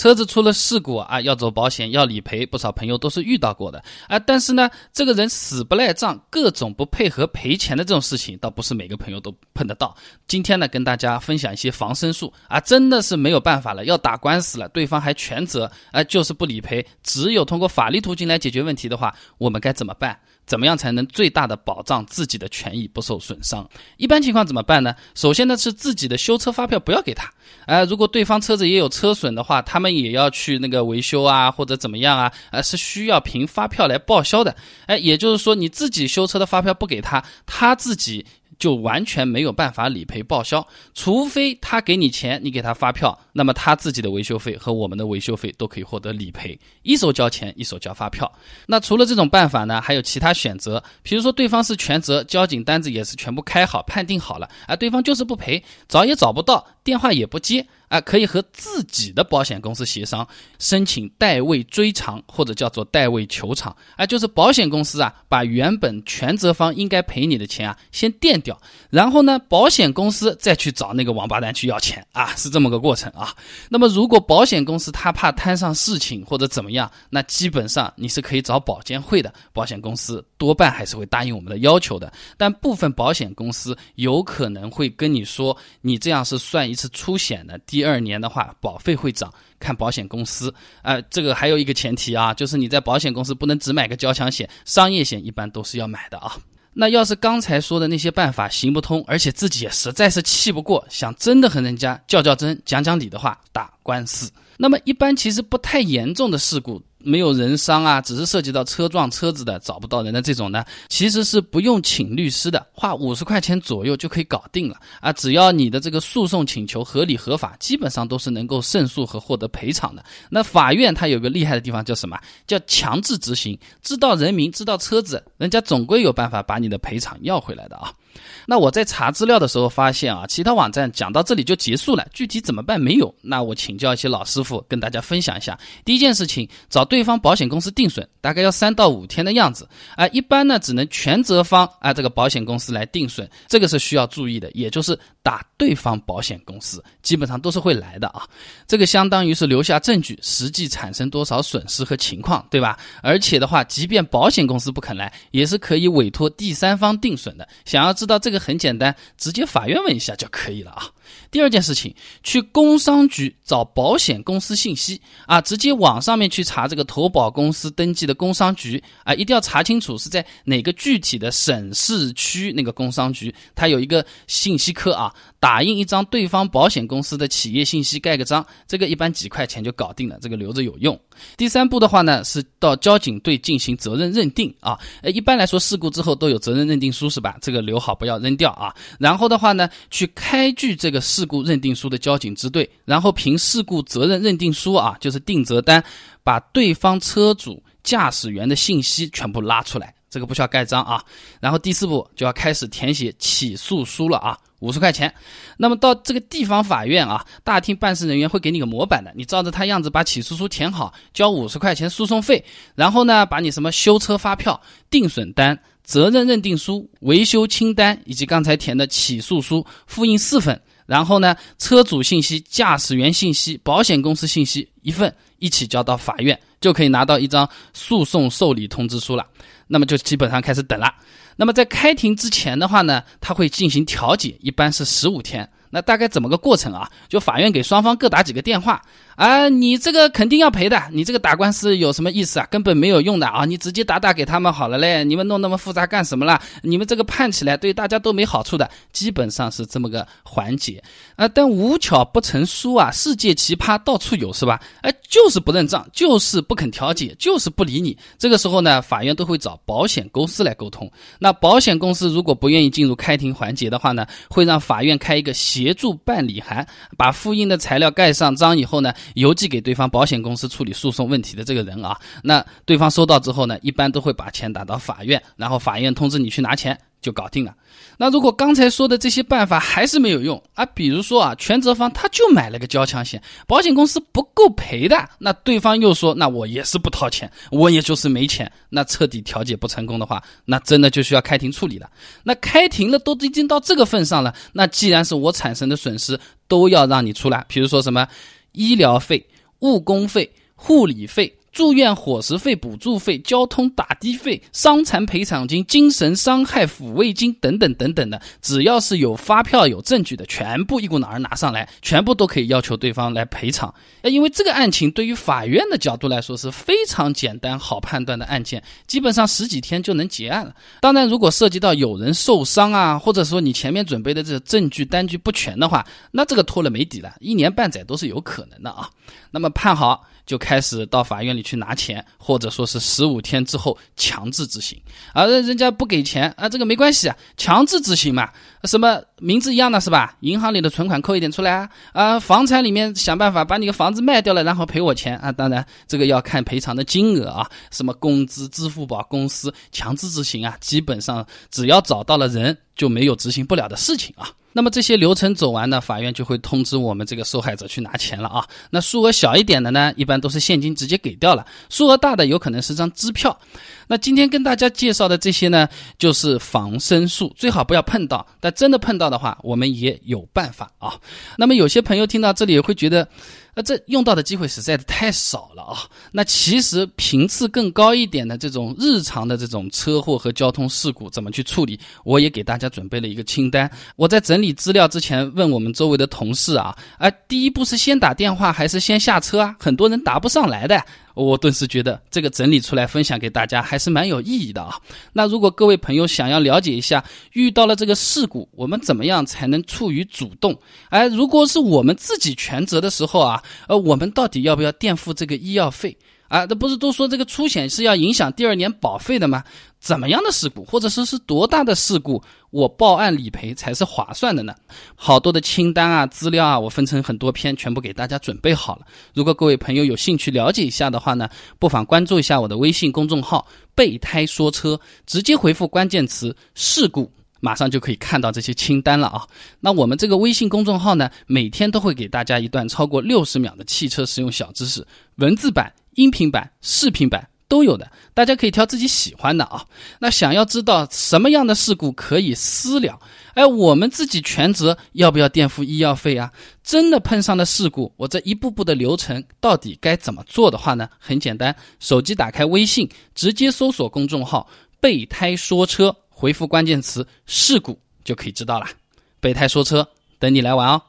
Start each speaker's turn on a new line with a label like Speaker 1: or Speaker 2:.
Speaker 1: 车子出了事故啊，要走保险，要理赔，不少朋友都是遇到过的啊。但是呢，这个人死不赖账，各种不配合赔钱的这种事情，倒不是每个朋友都碰得到。今天呢，跟大家分享一些防身术啊，真的是没有办法了，要打官司了，对方还全责，啊，就是不理赔，只有通过法律途径来解决问题的话，我们该怎么办？怎么样才能最大的保障自己的权益不受损伤？一般情况怎么办呢？首先呢是自己的修车发票不要给他，呃，如果对方车子也有车损的话，他们也要去那个维修啊或者怎么样啊，呃，是需要凭发票来报销的。哎，也就是说你自己修车的发票不给他，他自己。就完全没有办法理赔报销，除非他给你钱，你给他发票，那么他自己的维修费和我们的维修费都可以获得理赔，一手交钱，一手交发票。那除了这种办法呢，还有其他选择，比如说对方是全责，交警单子也是全部开好，判定好了，而对方就是不赔，找也找不到，电话也不接。啊，可以和自己的保险公司协商，申请代位追偿或者叫做代位求偿。啊，就是保险公司啊，把原本全责方应该赔你的钱啊，先垫掉，然后呢，保险公司再去找那个王八蛋去要钱啊，是这么个过程啊。那么，如果保险公司他怕摊上事情或者怎么样，那基本上你是可以找保监会的，保险公司多半还是会答应我们的要求的。但部分保险公司有可能会跟你说，你这样是算一次出险的第。第二年的话，保费会涨，看保险公司。呃，这个还有一个前提啊，就是你在保险公司不能只买个交强险，商业险一般都是要买的啊。那要是刚才说的那些办法行不通，而且自己也实在是气不过，想真的和人家较较真、讲讲理的话，打官司。那么一般其实不太严重的事故。没有人伤啊，只是涉及到车撞车子的找不到人的这种呢，其实是不用请律师的，花五十块钱左右就可以搞定了啊！只要你的这个诉讼请求合理合法，基本上都是能够胜诉和获得赔偿的。那法院它有个厉害的地方叫什么？叫强制执行，知道人民知道车子，人家总归有办法把你的赔偿要回来的啊！那我在查资料的时候发现啊，其他网站讲到这里就结束了，具体怎么办没有？那我请教一些老师傅，跟大家分享一下。第一件事情，找对方保险公司定损，大概要三到五天的样子啊。一般呢，只能全责方啊这个保险公司来定损，这个是需要注意的，也就是打对方保险公司，基本上都是会来的啊。这个相当于是留下证据，实际产生多少损失和情况，对吧？而且的话，即便保险公司不肯来，也是可以委托第三方定损的。想要知道这。个很简单，直接法院问一下就可以了啊。第二件事情，去工商局找保险公司信息啊，直接网上面去查这个投保公司登记的工商局啊，一定要查清楚是在哪个具体的省市区那个工商局，它有一个信息科啊，打打印一张对方保险公司的企业信息盖个章，这个一般几块钱就搞定了，这个留着有用。第三步的话呢，是到交警队进行责任认定啊，呃，一般来说事故之后都有责任认定书是吧？这个留好不要。扔掉啊，然后的话呢，去开具这个事故认定书的交警支队，然后凭事故责任认定书啊，就是定责单，把对方车主、驾驶员的信息全部拉出来，这个不需要盖章啊。然后第四步就要开始填写起诉书了啊，五十块钱。那么到这个地方法院啊，大厅办事人员会给你个模板的，你照着他样子把起诉书填好，交五十块钱诉讼费，然后呢，把你什么修车发票、定损单。责任认定书、维修清单以及刚才填的起诉书复印四份，然后呢，车主信息、驾驶员信息、保险公司信息一份，一起交到法院，就可以拿到一张诉讼受理通知书了。那么就基本上开始等了。那么在开庭之前的话呢，他会进行调解，一般是十五天。那大概怎么个过程啊？就法院给双方各打几个电话。啊，你这个肯定要赔的，你这个打官司有什么意思啊？根本没有用的啊！你直接打打给他们好了嘞，你们弄那么复杂干什么啦？你们这个判起来对大家都没好处的，基本上是这么个环节啊。但无巧不成书啊，世界奇葩到处有是吧？哎，就是不认账，就是不肯调解，就是不理你。这个时候呢，法院都会找保险公司来沟通。那保险公司如果不愿意进入开庭环节的话呢，会让法院开一个协助办理函，把复印的材料盖上章以后呢。邮寄给对方保险公司处理诉讼问题的这个人啊，那对方收到之后呢，一般都会把钱打到法院，然后法院通知你去拿钱就搞定了。那如果刚才说的这些办法还是没有用啊，比如说啊，全责方他就买了个交强险，保险公司不够赔的，那对方又说那我也是不掏钱，我也就是没钱，那彻底调解不成功的话，那真的就需要开庭处理了。那开庭了都已经到这个份上了，那既然是我产生的损失，都要让你出来，比如说什么。医疗费、误工费、护理费。住院伙食费、补助费、交通打的费、伤残赔偿金、精神伤害抚慰金等等等等的，只要是有发票、有证据的，全部一股脑儿拿上来，全部都可以要求对方来赔偿。因为这个案情对于法院的角度来说是非常简单、好判断的案件，基本上十几天就能结案了。当然，如果涉及到有人受伤啊，或者说你前面准备的这个证据单据不全的话，那这个拖了没底了，一年半载都是有可能的啊。那么判好。就开始到法院里去拿钱，或者说是十五天之后强制执行，而人家不给钱啊，这个没关系啊，强制执行嘛，什么名字一样的是吧？银行里的存款扣一点出来啊，啊，房产里面想办法把你的房子卖掉了，然后赔我钱啊，当然这个要看赔偿的金额啊，什么工资、支付宝公司强制执行啊，基本上只要找到了人，就没有执行不了的事情啊。那么这些流程走完呢，法院就会通知我们这个受害者去拿钱了啊。那数额小一点的呢，一般都是现金直接给掉了；数额大的有可能是张支票。那今天跟大家介绍的这些呢，就是防身术，最好不要碰到。但真的碰到的话，我们也有办法啊。那么有些朋友听到这里会觉得。那这用到的机会实在是太少了啊！那其实频次更高一点的这种日常的这种车祸和交通事故怎么去处理？我也给大家准备了一个清单。我在整理资料之前问我们周围的同事啊，啊，第一步是先打电话还是先下车啊？很多人答不上来的。我顿时觉得这个整理出来分享给大家还是蛮有意义的啊。那如果各位朋友想要了解一下，遇到了这个事故，我们怎么样才能处于主动？哎，如果是我们自己全责的时候啊，呃，我们到底要不要垫付这个医药费？啊，那不是都说这个出险是要影响第二年保费的吗？怎么样的事故，或者说是多大的事故，我报案理赔才是划算的呢？好多的清单啊、资料啊，我分成很多篇，全部给大家准备好了。如果各位朋友有兴趣了解一下的话呢，不妨关注一下我的微信公众号“备胎说车”，直接回复关键词“事故”，马上就可以看到这些清单了啊。那我们这个微信公众号呢，每天都会给大家一段超过六十秒的汽车实用小知识，文字版。音频版、视频版都有的，大家可以挑自己喜欢的啊。那想要知道什么样的事故可以私了，哎，我们自己全责，要不要垫付医药费啊？真的碰上了事故，我这一步步的流程到底该怎么做的话呢？很简单，手机打开微信，直接搜索公众号“备胎说车”，回复关键词“事故”就可以知道了。备胎说车，等你来玩哦。